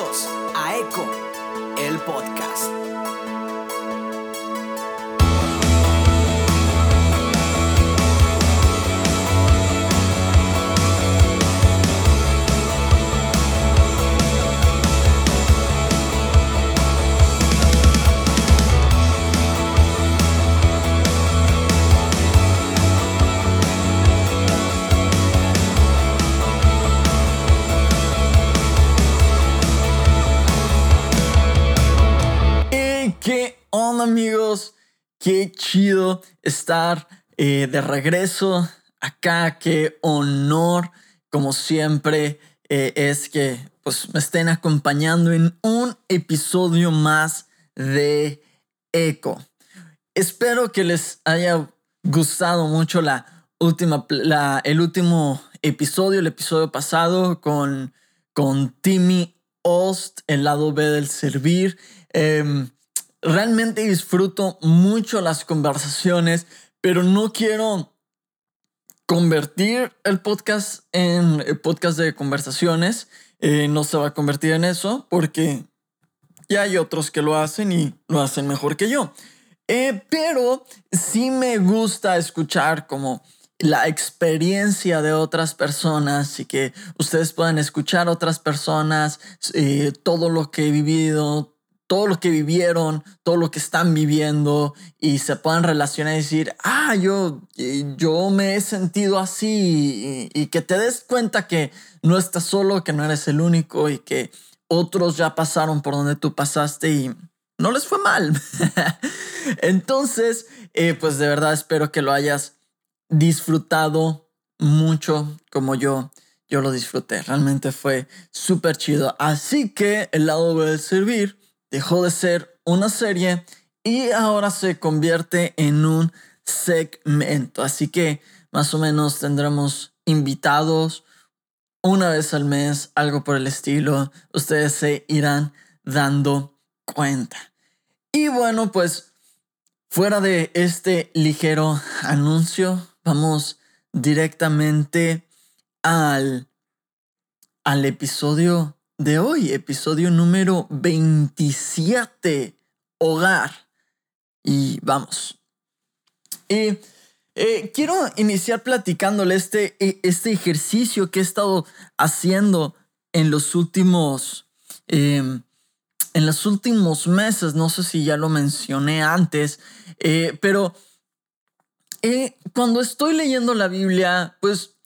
A Eco, el podcast. Amigos? Qué chido estar eh, de regreso acá. Qué honor, como siempre, eh, es que pues, me estén acompañando en un episodio más de Eco. Espero que les haya gustado mucho la última, el último episodio, el episodio pasado con, con Timmy Ost, el lado B del servir. Em, realmente disfruto mucho las conversaciones, pero no quiero convertir el podcast en el podcast de conversaciones. Eh, no se va a convertir en eso porque ya hay otros que lo hacen y lo hacen mejor que yo. Eh, pero sí me gusta escuchar como la experiencia de otras personas y que ustedes puedan escuchar otras personas, eh, todo lo que he vivido, todo lo que vivieron, todo lo que están viviendo y se puedan relacionar y decir, ah, yo, yo me he sentido así y, que te des cuenta que no estás solo, que no eres el único y que otros ya pasaron por donde tú pasaste y no les fue mal. Entonces, eh, pues de verdad espero que lo hayas disfrutado mucho como yo. Yo lo disfruté, realmente fue súper chido. Así que el lado B del servir dejó de ser una serie y ahora se convierte en un segmento. Así que más o menos tendremos invitados una vez al mes, algo por el estilo. Ustedes se irán dando cuenta. Y bueno, pues fuera de este ligero anuncio, vamos directamente al, al episodio de hoy, episodio número 27, hogar. Y vamos. Y eh, quiero iniciar platicándole este, eh, este ejercicio que he estado haciendo en los últimos... em, en los últimos meses, no sé si ya lo mencioné antes, eh, pero eh, cuando estoy leyendo la Biblia, pues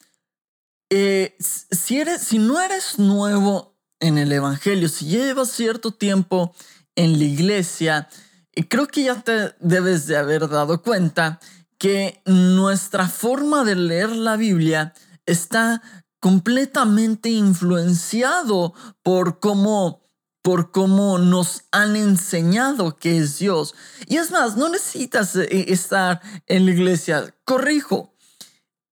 eh, si, eres, si no eres nuevo en el Evangelio, si llevas cierto tiempo en la iglesia, eh, creo que ya te debes de haber dado cuenta que nuestra forma de leer la Biblia está completamente influenciado por cómo por cómo nos han enseñado que es Dios. Y es más, no necesitas eh, estar en la iglesia. Corrijo.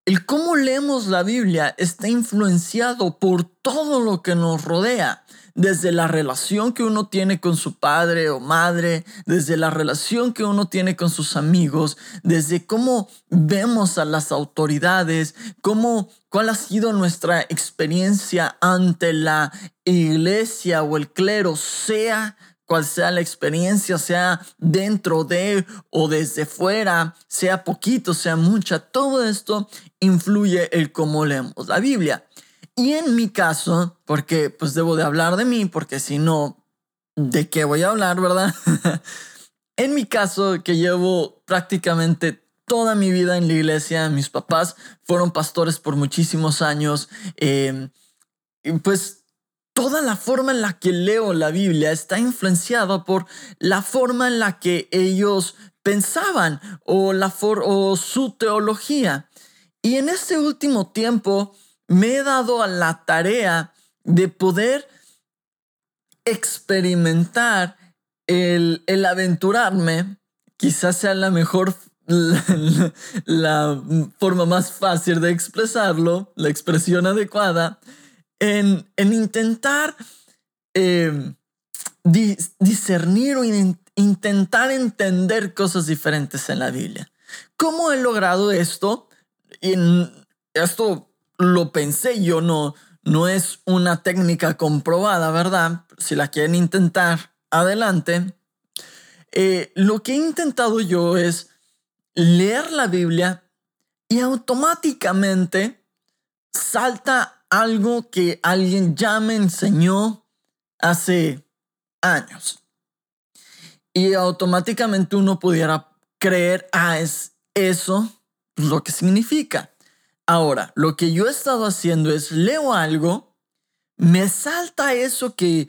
El cómo leemos la Biblia está influenciado por todo lo que nos rodea, desde la relación que uno tiene con su padre o madre, desde la relación que uno tiene con sus amigos, desde cómo vemos a las autoridades, cómo, cuál ha sido nuestra experiencia ante la iglesia o el clero, sea cual sea la experiencia, sea dentro de o desde fuera, sea poquito, sea mucha, todo esto influye el cómo leemos la Biblia. Y en mi caso, porque pues debo de hablar de mí, porque si no, ¿de qué voy a hablar, verdad? en mi caso, que llevo prácticamente toda mi vida en la iglesia, mis papás fueron pastores por muchísimos años, eh, pues toda la forma en la que leo la Biblia está influenciada por la forma en la que ellos pensaban o, la o su teología. Y en este último tiempo me he dado a la tarea de poder experimentar el, el aventurarme, quizás sea la mejor, la forma más fácil de expresarlo, la expresión adecuada, en, en intentar dis- discernir o in- intentar entender cosas diferentes en la Biblia. ¿Cómo he logrado esto? En- esto lo pensé, yo no, no es una técnica comprobada, ¿verdad? Si la quieren intentar, adelante. Eh, lo que he intentado yo es leer la Biblia y automáticamente salta algo que alguien ya me enseñó hace años. Y automáticamente uno pudiera creer, ah, es eso lo que significa. Ahora, lo que yo he estado haciendo es leo algo, me salta eso que,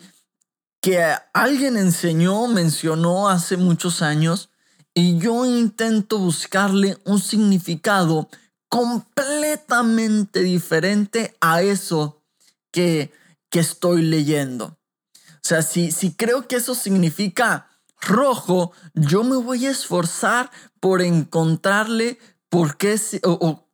que alguien enseñó, mencionó hace muchos años, y yo intento buscarle un significado completamente diferente a eso que, que estoy leyendo. O sea, si, si creo que eso significa rojo, yo me voy a esforzar por encontrarle por qué o,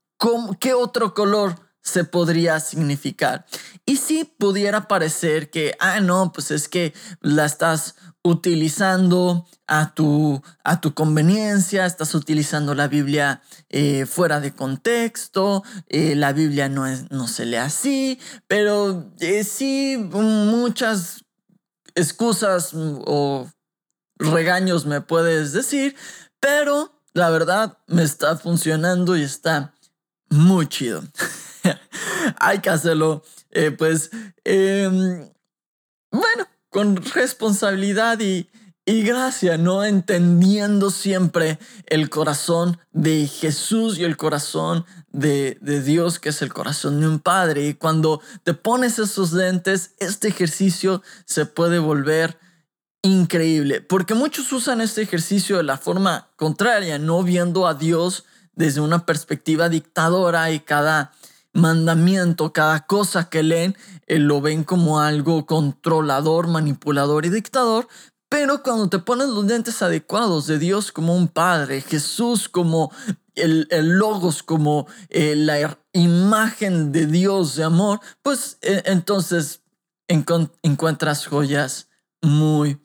qué otro color se podría significar. Y si pudiera parecer que, ah, no, pues es que la estás utilizando a tu, a tu conveniencia, estás utilizando la Biblia eh, fuera de contexto, eh, la Biblia no, es, no se lee así, pero eh, sí muchas excusas o regaños me puedes decir, pero la verdad me está funcionando y está muy chido. Hay que hacerlo, eh, pues, em, bueno, con responsabilidad y, y gracia, ¿no? Entendiendo siempre el corazón de Jesús y el corazón de, de, Dios, que es el corazón de un padre. Y cuando te pones esos lentes, este ejercicio se puede volver increíble, porque muchos usan este ejercicio de la forma contraria, no viendo a Dios desde una perspectiva dictadora y cada mandamiento, cada cosa que leen, eh, lo ven como algo controlador, manipulador y dictador, pero cuando te pones los lentes adecuados de Dios como un padre, Jesús como el, logos, como eh, la imagen de Dios de amor, pues eh, entonces encuentras joyas muy,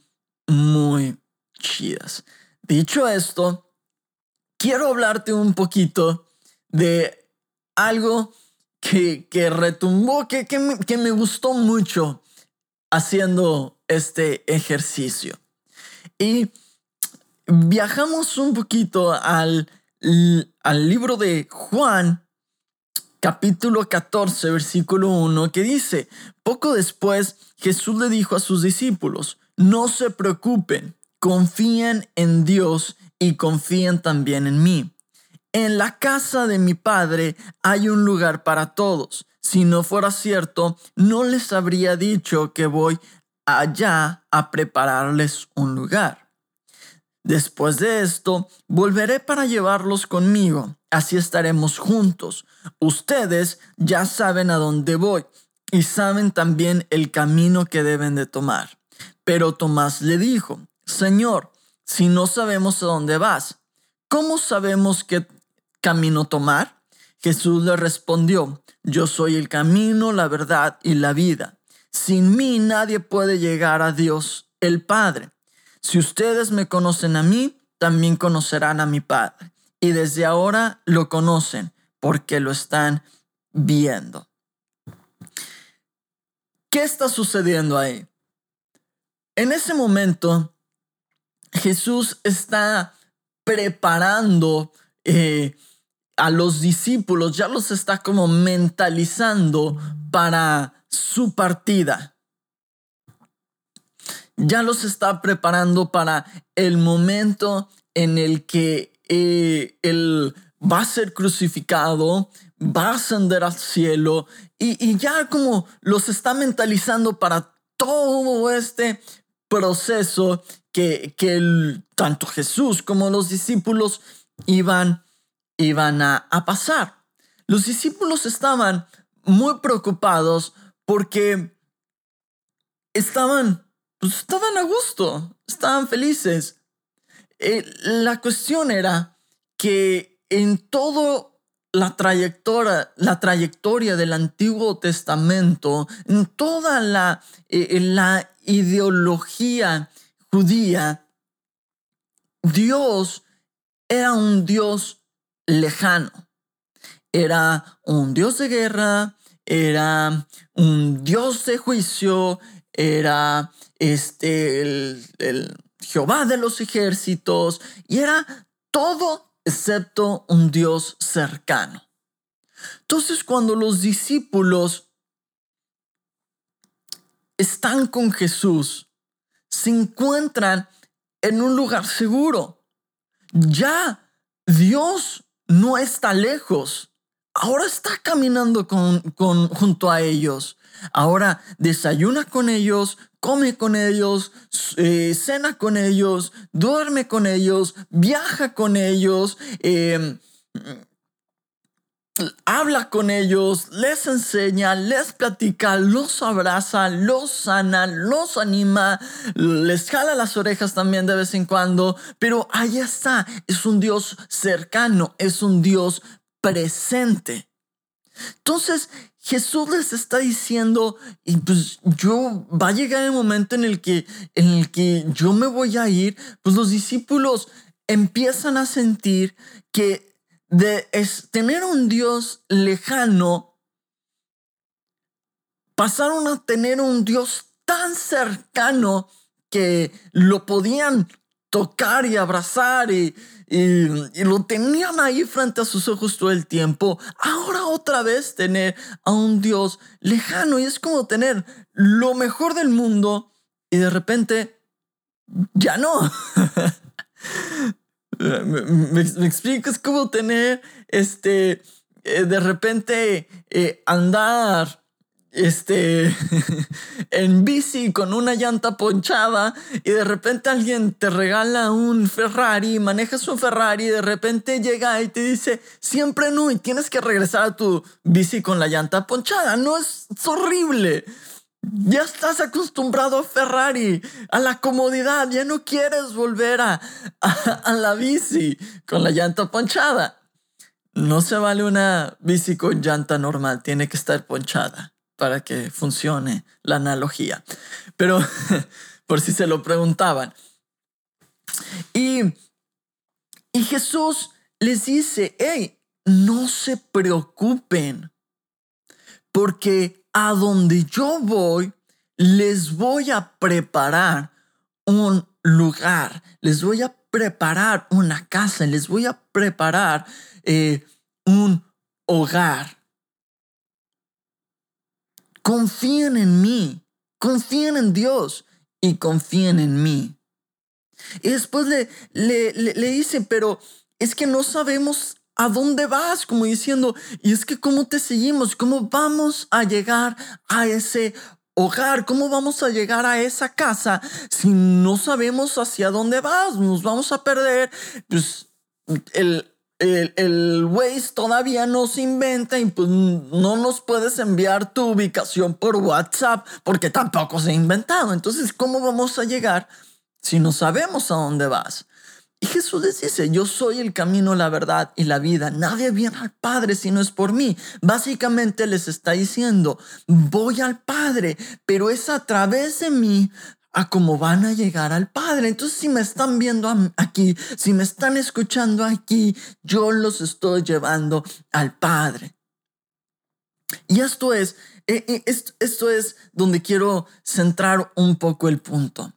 muy chidas. Dicho esto, quiero hablarte un poquito de algo que, que retumbó, que, que, me, que me gustó mucho haciendo este ejercicio. Y viajamos un poquito al, al libro de Juan, capítulo 14, versículo 1, que dice, poco después Jesús le dijo a sus discípulos, no se preocupen, confíen en Dios y confíen también en mí. En la casa de mi Padre hay un lugar para todos. Si no fuera cierto, no les habría dicho que voy allá a prepararles un lugar. Después de esto, volveré para llevarlos conmigo. Así estaremos juntos. Ustedes ya saben a dónde voy y saben también el camino que deben de tomar. Pero Tomás le dijo, Señor, si no sabemos a dónde vas, ¿cómo sabemos qué camino tomar? Jesús le respondió, yo soy el camino, la verdad y la vida. Sin mí nadie puede llegar a Dios el Padre. Si ustedes me conocen a mí, también conocerán a mi Padre. Y desde ahora lo conocen porque lo están viendo. ¿Qué está sucediendo ahí? En ese momento, Jesús está preparando eh, a los discípulos, ya los está como mentalizando para su partida. Ya los está preparando para el momento en el que eh, él va a ser crucificado, va a ascender al cielo y, y ya como los está mentalizando para todo este proceso que, que tanto Jesús como los discípulos iban, iban a, pasar. Los discípulos estaban muy preocupados porque estaban, pues, estaban a gusto, estaban felices. Eh, la cuestión era que en todo la trayectoria, la trayectoria del Antiguo Testamento, en toda la, eh, la ideología judía, Dios era un Dios lejano. Era un Dios de guerra, era un Dios de juicio, era este, el, el Jehová de los ejércitos, y era todo excepto un Dios cercano. Entonces cuando los discípulos están con Jesús, se encuentran en un lugar seguro. Ya Dios no está lejos. Ahora está caminando con, junto a ellos. Ahora desayuna con ellos, come con ellos, eh, cena con ellos, duerme con ellos, viaja con ellos, eh, habla con ellos, les enseña, les platica, los abraza, los sana, los anima, les jala las orejas también de vez en cuando, pero ahí está, es un Dios cercano, es un Dios presente. Entonces, Jesús les está diciendo, y pues yo va a llegar el momento en el que en el que yo me voy a ir, pues los discípulos empiezan a sentir que de tener un Dios lejano, pasaron a tener un Dios tan cercano que lo podían tocar y abrazar y, y, lo tenían ahí frente a sus ojos todo el tiempo. Ahora otra vez tener a un Dios lejano y es como tener lo mejor del mundo y de repente ya no. Me, explico, es como tener, este, eh, de repente eh, andar, este, en bici con una llanta ponchada y de repente alguien te regala un Ferrari, manejas un Ferrari y de repente llega y te dice, siempre no, y tienes que regresar a tu bici con la llanta ponchada. No, es horrible. Ya estás acostumbrado a Ferrari, a la comodidad, ya no quieres volver a, a, la bici con la llanta ponchada. No se vale una bici con llanta normal, tiene que estar ponchada para que funcione la analogía. Pero por si se lo preguntaban. Y, y Jesús les dice, hey, no se preocupen, porque a donde yo voy, les voy a preparar un lugar, les voy a preparar una casa, les voy a preparar eh, un hogar. Confíen en mí, confíen en Dios y confíen en mí. Y después le, le, le, le dice, pero es que no sabemos ¿A dónde vas? Como diciendo, y es que cómo te seguimos, cómo vamos a llegar a ese hogar, cómo vamos a llegar a esa casa si no sabemos hacia dónde vas, nos vamos a perder. Pues el, el, el Waze todavía no se inventa y pues no nos puedes enviar tu ubicación por WhatsApp porque tampoco se ha inventado. Entonces, ¿cómo vamos a llegar si no sabemos a dónde vas? Y Jesús les dice, yo soy el camino, la verdad y la vida. Nadie viene al Padre si no es por mí. Básicamente les está diciendo, voy al Padre, pero es a través de mí a cómo van a llegar al Padre. Entonces, si me están viendo aquí, si me están escuchando aquí, yo los estoy llevando al Padre. Y esto es, eh, eh, esto es donde quiero centrar un poco el punto.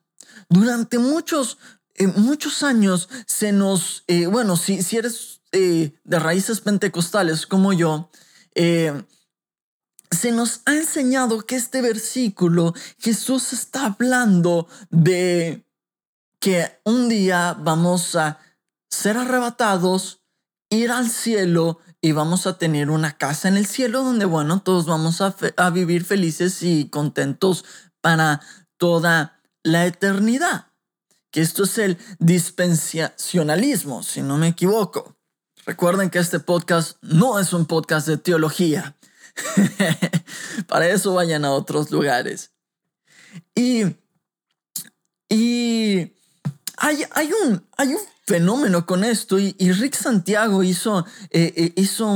Durante muchos, en muchos años se nos, eh, bueno, si, si eres eh, de raíces pentecostales como yo, eh, se nos ha enseñado que este versículo Jesús está hablando de que un día vamos a ser arrebatados, ir al cielo y vamos a tener una casa en el cielo donde, bueno, todos vamos a, a vivir felices y contentos para toda la eternidad que esto es el dispensacionalismo, si no me equivoco. Recuerden que este podcast no es un podcast de teología. Para eso vayan a otros lugares. Y, y hay, hay, un, hay un fenómeno con esto y, Rick Santiago hizo, eh, eh, hizo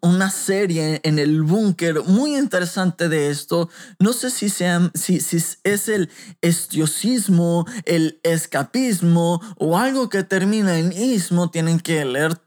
una serie en el búnker muy interesante de esto. No sé si, sea, si, si es el estiosismo, el escapismo o algo que termina en ismo. Tienen que leer,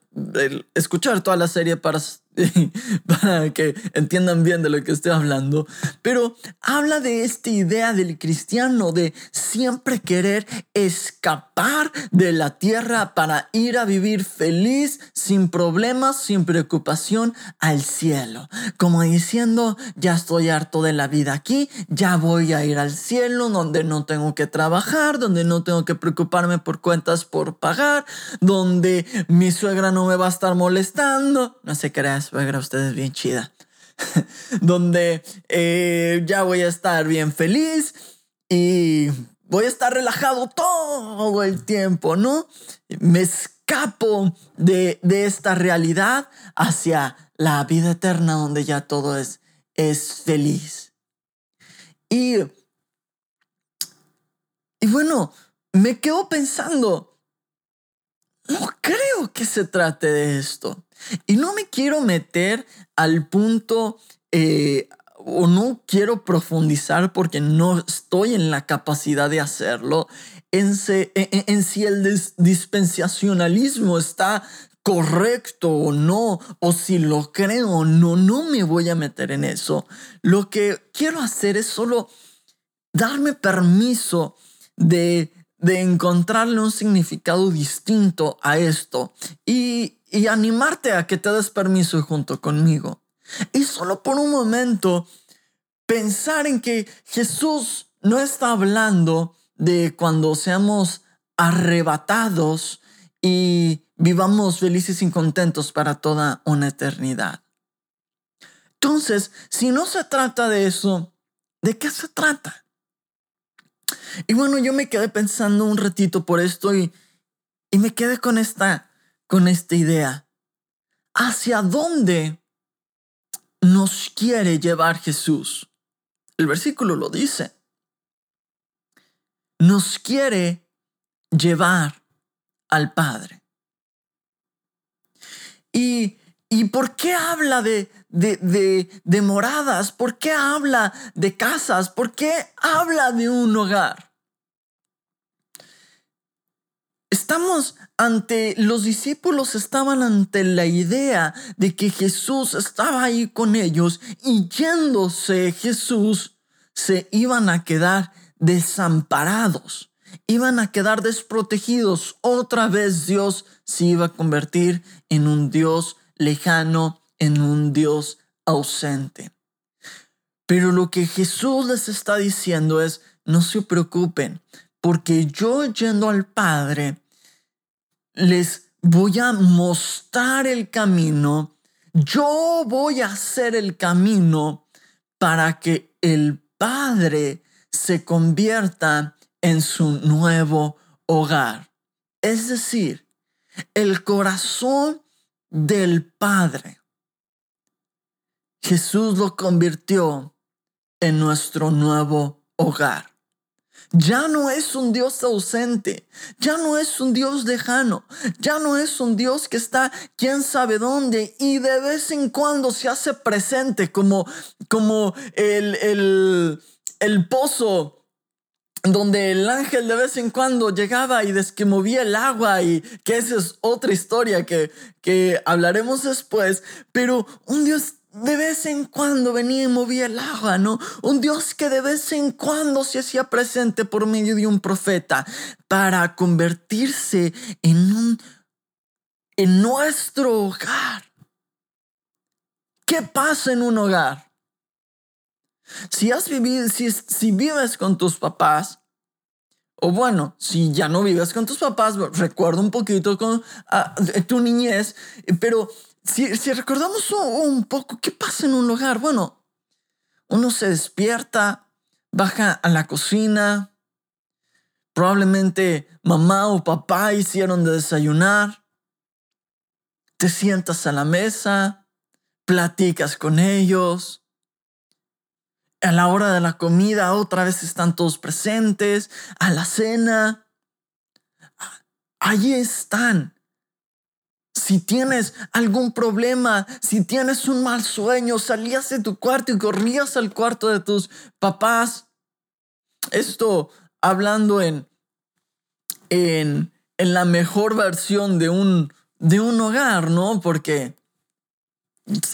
escuchar toda la serie para para que entiendan bien de lo que estoy hablando, pero habla de esta idea del cristiano de siempre querer escapar de la tierra para ir a vivir feliz, sin problemas, sin preocupación al cielo, como diciendo, ya estoy harto de la vida aquí, ya voy a ir al cielo donde no tengo que trabajar, donde no tengo que preocuparme por cuentas por pagar, donde mi suegra no me va a estar molestando, no sé qué suegra, ustedes bien chida. donde eh, ya voy a estar bien feliz y voy a estar relajado todo el tiempo, ¿no? Me escapo de, de esta realidad hacia la vida eterna donde ya todo es, es feliz. Y, y bueno, me quedo pensando, no creo que se trate de esto. Y no me quiero meter al punto eh, o no quiero profundizar porque no estoy en la capacidad de hacerlo en, en si el dispensacionalismo está correcto o no, o si lo creo o no, no me voy a meter en eso. Lo que quiero hacer es solo darme permiso de de encontrarle un significado distinto a esto y, y animarte a que te des permiso junto conmigo. Y solo por un momento pensar en que Jesús no está hablando de cuando seamos arrebatados y vivamos felices y contentos para toda una eternidad. Entonces, si no se trata de eso, ¿de qué se trata? Y bueno, yo me quedé pensando un ratito por esto y, y me quedé con esta, con esta idea. ¿Hacia dónde nos quiere llevar Jesús? El versículo lo dice. Nos quiere llevar al Padre. ¿Y, y por qué habla de, de, moradas? ¿Por qué habla de casas? ¿Por qué habla de un hogar? Estamos ante, los discípulos estaban ante la idea de que Jesús estaba ahí con ellos y yéndose Jesús, se iban a quedar desamparados, iban a quedar desprotegidos. Otra vez Dios se iba a convertir en un Dios lejano, en un Dios ausente. Pero lo que Jesús les está diciendo es, no se preocupen, porque yo yendo al Padre, les voy a mostrar el camino, yo voy a hacer el camino para que el Padre se convierta en su nuevo hogar. Es decir, el corazón del Padre Jesús lo convirtió en nuestro nuevo hogar. Ya no es un Dios ausente, ya no es un Dios lejano, ya no es un Dios que está quién sabe dónde y de vez en cuando se hace presente como, como el, el, el pozo donde el ángel de vez en cuando llegaba y desquemovía el agua y que esa es otra historia que, que hablaremos después, pero un Dios de vez en cuando venía y movía el agua, ¿no? Un Dios que de vez en cuando se hacía presente por medio de un profeta para convertirse en un en nuestro hogar. ¿Qué pasa en un hogar? Si has vivido, si, si vives con tus papás, o bueno, si ya no vives con tus papás, recuerdo un poquito con ah, tu niñez, pero si, recordamos un, poco, ¿qué pasa en un hogar? Bueno, uno se despierta, baja a la cocina, probablemente mamá o papá hicieron de desayunar, te sientas a la mesa, platicas con ellos, a la hora de la comida otra vez están todos presentes, a la cena, allí están si tienes algún problema, si tienes un mal sueño, salías de tu cuarto y corrías al cuarto de tus papás. Esto hablando en, en, en la mejor versión de un, de un hogar, ¿no? Porque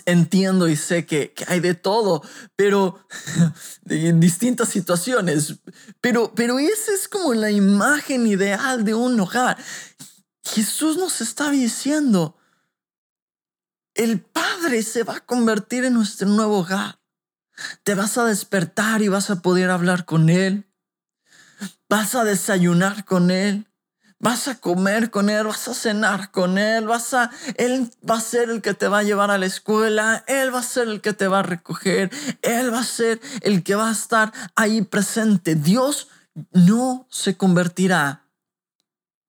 entiendo y sé que, hay de todo, pero en distintas situaciones. Pero, pero esa es como la imagen ideal de un hogar. Jesús nos está diciendo, el Padre se va a convertir en nuestro nuevo hogar. Te vas a despertar y vas a poder hablar con Él. Vas a desayunar con Él. Vas a comer con Él, vas a cenar con Él, vas a, Él va a ser el que te va a llevar a la escuela, Él va a ser el que te va a recoger, Él va a ser el que va a estar ahí presente. Dios no se convertirá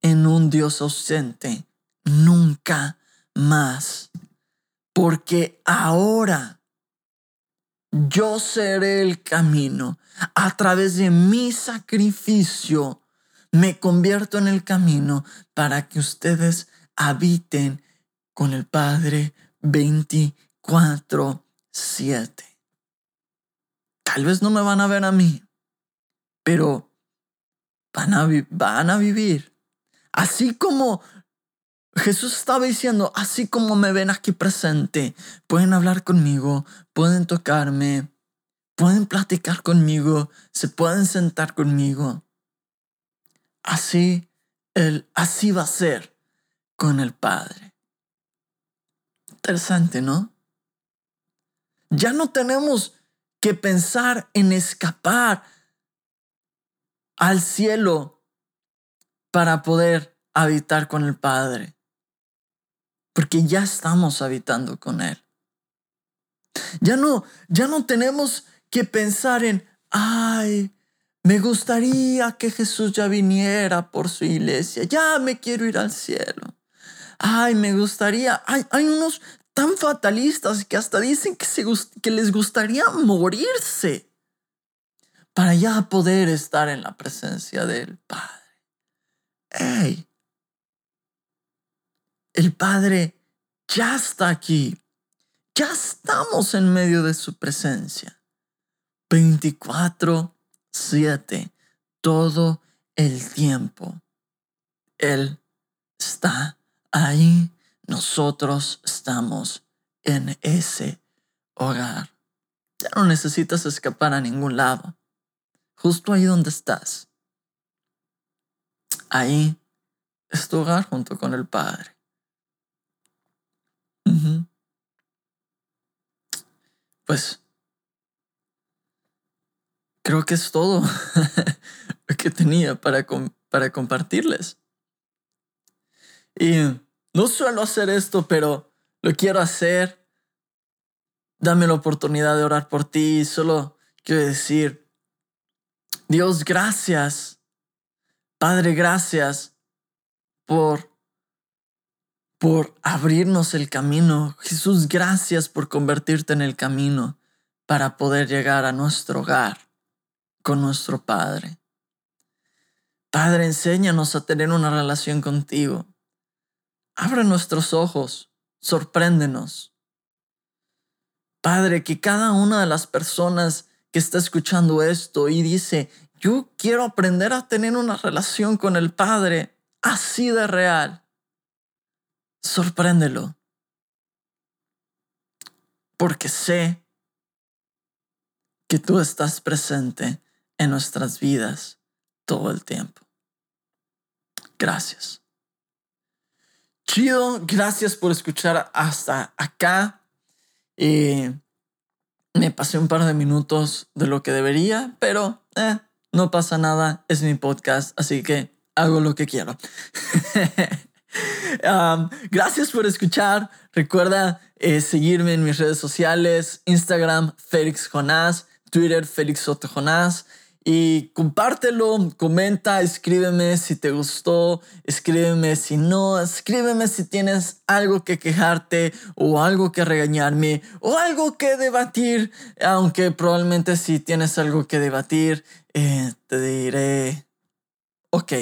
en un Dios ausente, nunca más, porque ahora yo seré el camino a través de mi sacrificio me convierto en el camino para que ustedes habiten con el Padre 24/7. Tal vez no me van a ver a mí, pero van a, van a vivir. Así como Jesús estaba diciendo, así como me ven aquí presente, pueden hablar conmigo, pueden tocarme, pueden platicar conmigo, se pueden sentar conmigo así, el, así va a ser con el Padre. Interesante, ¿no? Ya no tenemos que pensar en escapar al cielo para poder habitar con el Padre, porque ya estamos habitando con Él. Ya no, ya no tenemos que pensar en, ay, me gustaría que Jesús ya viniera por su iglesia. Ya me quiero ir al cielo. Ay, me gustaría. Hay, hay unos tan fatalistas que hasta dicen que, se, que les gustaría morirse para ya poder estar en la presencia del Padre. ¡Ey! El Padre ya está aquí. Ya estamos en medio de su presencia. 24 siete, todo el tiempo. Él está ahí, nosotros estamos en ese hogar. Ya no necesitas escapar a ningún lado. Justo ahí donde estás. Ahí es tu hogar junto con el Padre. Pues creo que es todo lo que tenía para, para compartirles. Y no suelo hacer esto, pero lo quiero hacer. Dame la oportunidad de orar por ti. Solo quiero decir, Dios, gracias. Padre, gracias por, por abrirnos el camino. Jesús, gracias por convertirte en el camino para poder llegar a nuestro hogar con nuestro Padre. Padre, enséñanos a tener una relación contigo. Abre nuestros ojos, sorpréndenos. Padre, que cada una de las personas que está escuchando esto y dice, yo quiero aprender a tener una relación con el Padre así de real, sorpréndelo. Porque sé que tú estás presente en nuestras vidas todo el tiempo. Gracias. Chido, gracias por escuchar hasta acá. Eh, me pasé un par de minutos de lo que debería, pero eh, no pasa nada, es mi podcast, así que hago lo que quiero. Um, gracias por escuchar. Recuerda eh, seguirme en mis redes sociales, Instagram, Félix Jonás, Twitter, Félix Soto Jonás. Y compártelo, comenta, escríbeme si te gustó, escríbeme si no, escríbeme si tienes algo que quejarte o algo que regañarme o algo que debatir, aunque probablemente si tienes algo que debatir, eh, te diré, ok.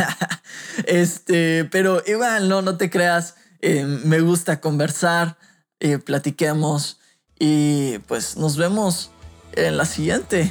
este, pero igual, no, no te creas, eh, me gusta conversar, eh, platiquemos y pues nos vemos en la siguiente